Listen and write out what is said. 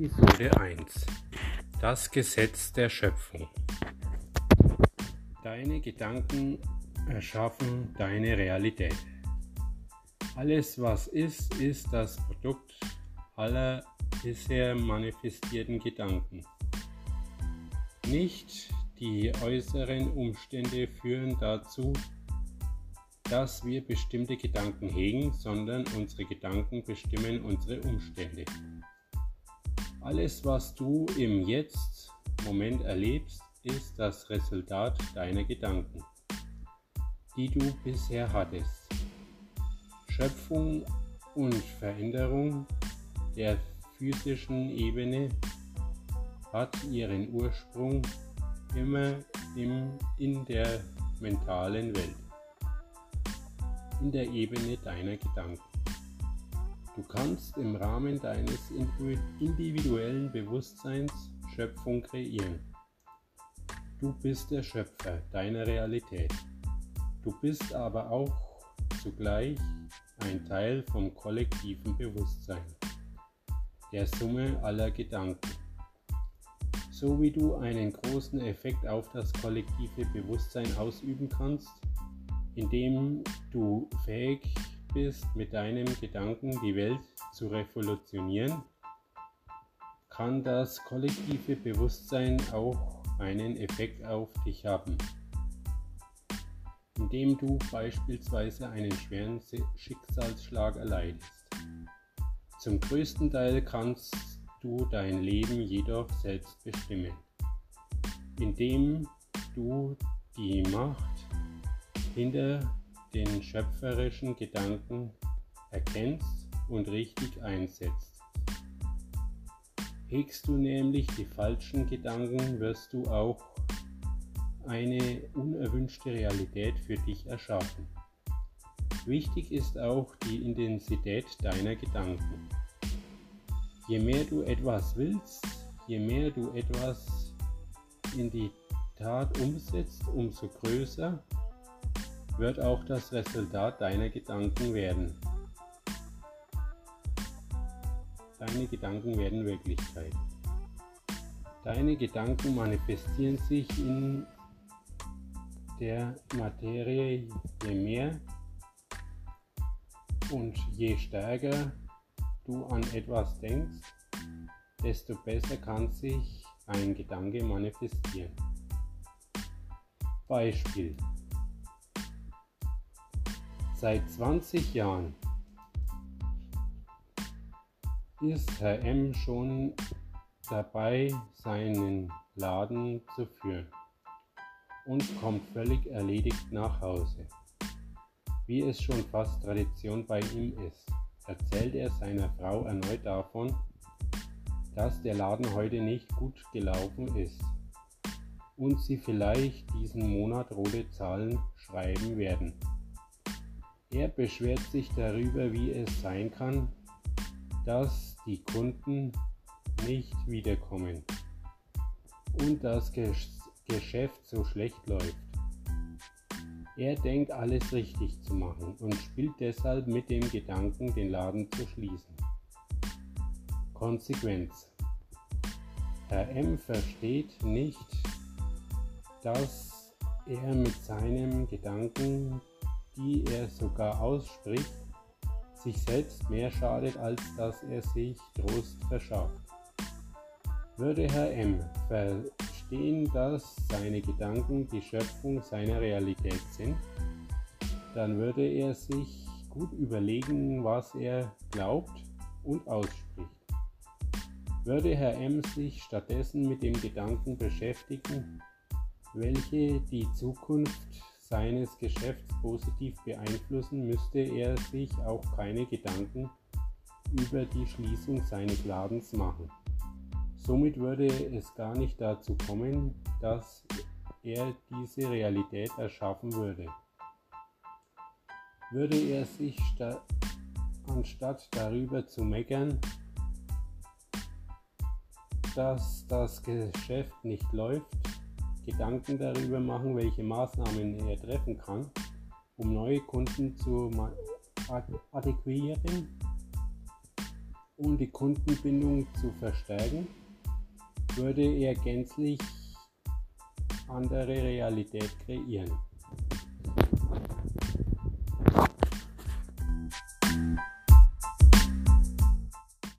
Episode 1 Das Gesetz der Schöpfung Deine Gedanken erschaffen deine Realität. Alles, was ist, ist das Produkt aller bisher manifestierten Gedanken. Nicht die äußeren Umstände führen dazu, dass wir bestimmte Gedanken hegen, sondern unsere Gedanken bestimmen unsere Umstände. Alles, was du im Jetzt Moment erlebst, ist das Resultat deiner Gedanken, die du bisher hattest. Schöpfung und Veränderung der physischen Ebene hat ihren Ursprung immer im, in der mentalen Welt in der Ebene deiner Gedanken. Du kannst im Rahmen deines individuellen Bewusstseins Schöpfung kreieren. Du bist der Schöpfer deiner Realität. Du bist aber auch zugleich ein Teil vom kollektiven Bewusstsein, der Summe aller Gedanken. So wie du einen großen Effekt auf das kollektive Bewusstsein ausüben kannst, indem du fähig bist, mit deinem Gedanken die Welt zu revolutionieren, kann das kollektive Bewusstsein auch einen Effekt auf dich haben. Indem du beispielsweise einen schweren Schicksalsschlag erleidest. Zum größten Teil kannst du dein Leben jedoch selbst bestimmen, indem du die Macht hinter den schöpferischen Gedanken erkennst und richtig einsetzt. Hegst du nämlich die falschen Gedanken, wirst du auch eine unerwünschte Realität für dich erschaffen. Wichtig ist auch die Intensität deiner Gedanken. Je mehr du etwas willst, je mehr du etwas in die Tat umsetzt, umso größer wird auch das Resultat deiner Gedanken werden. Deine Gedanken werden Wirklichkeit. Deine Gedanken manifestieren sich in der Materie je mehr und je stärker du an etwas denkst, desto besser kann sich ein Gedanke manifestieren. Beispiel Seit 20 Jahren ist Herr M schon dabei, seinen Laden zu führen und kommt völlig erledigt nach Hause. Wie es schon fast Tradition bei ihm ist, erzählt er seiner Frau erneut davon, dass der Laden heute nicht gut gelaufen ist und sie vielleicht diesen Monat rote Zahlen schreiben werden. Er beschwert sich darüber, wie es sein kann, dass die Kunden nicht wiederkommen und das Geschäft so schlecht läuft. Er denkt alles richtig zu machen und spielt deshalb mit dem Gedanken, den Laden zu schließen. Konsequenz. Herr M versteht nicht, dass er mit seinem Gedanken er sogar ausspricht, sich selbst mehr schadet, als dass er sich Trost verschafft. Würde Herr M. verstehen, dass seine Gedanken die Schöpfung seiner Realität sind, dann würde er sich gut überlegen, was er glaubt und ausspricht. Würde Herr M. sich stattdessen mit dem Gedanken beschäftigen, welche die Zukunft seines Geschäfts positiv beeinflussen, müsste er sich auch keine Gedanken über die Schließung seines Ladens machen. Somit würde es gar nicht dazu kommen, dass er diese Realität erschaffen würde. Würde er sich anstatt darüber zu meckern, dass das Geschäft nicht läuft, Gedanken darüber machen, welche Maßnahmen er treffen kann, um neue Kunden zu adäquieren und die Kundenbindung zu verstärken, würde er gänzlich andere Realität kreieren.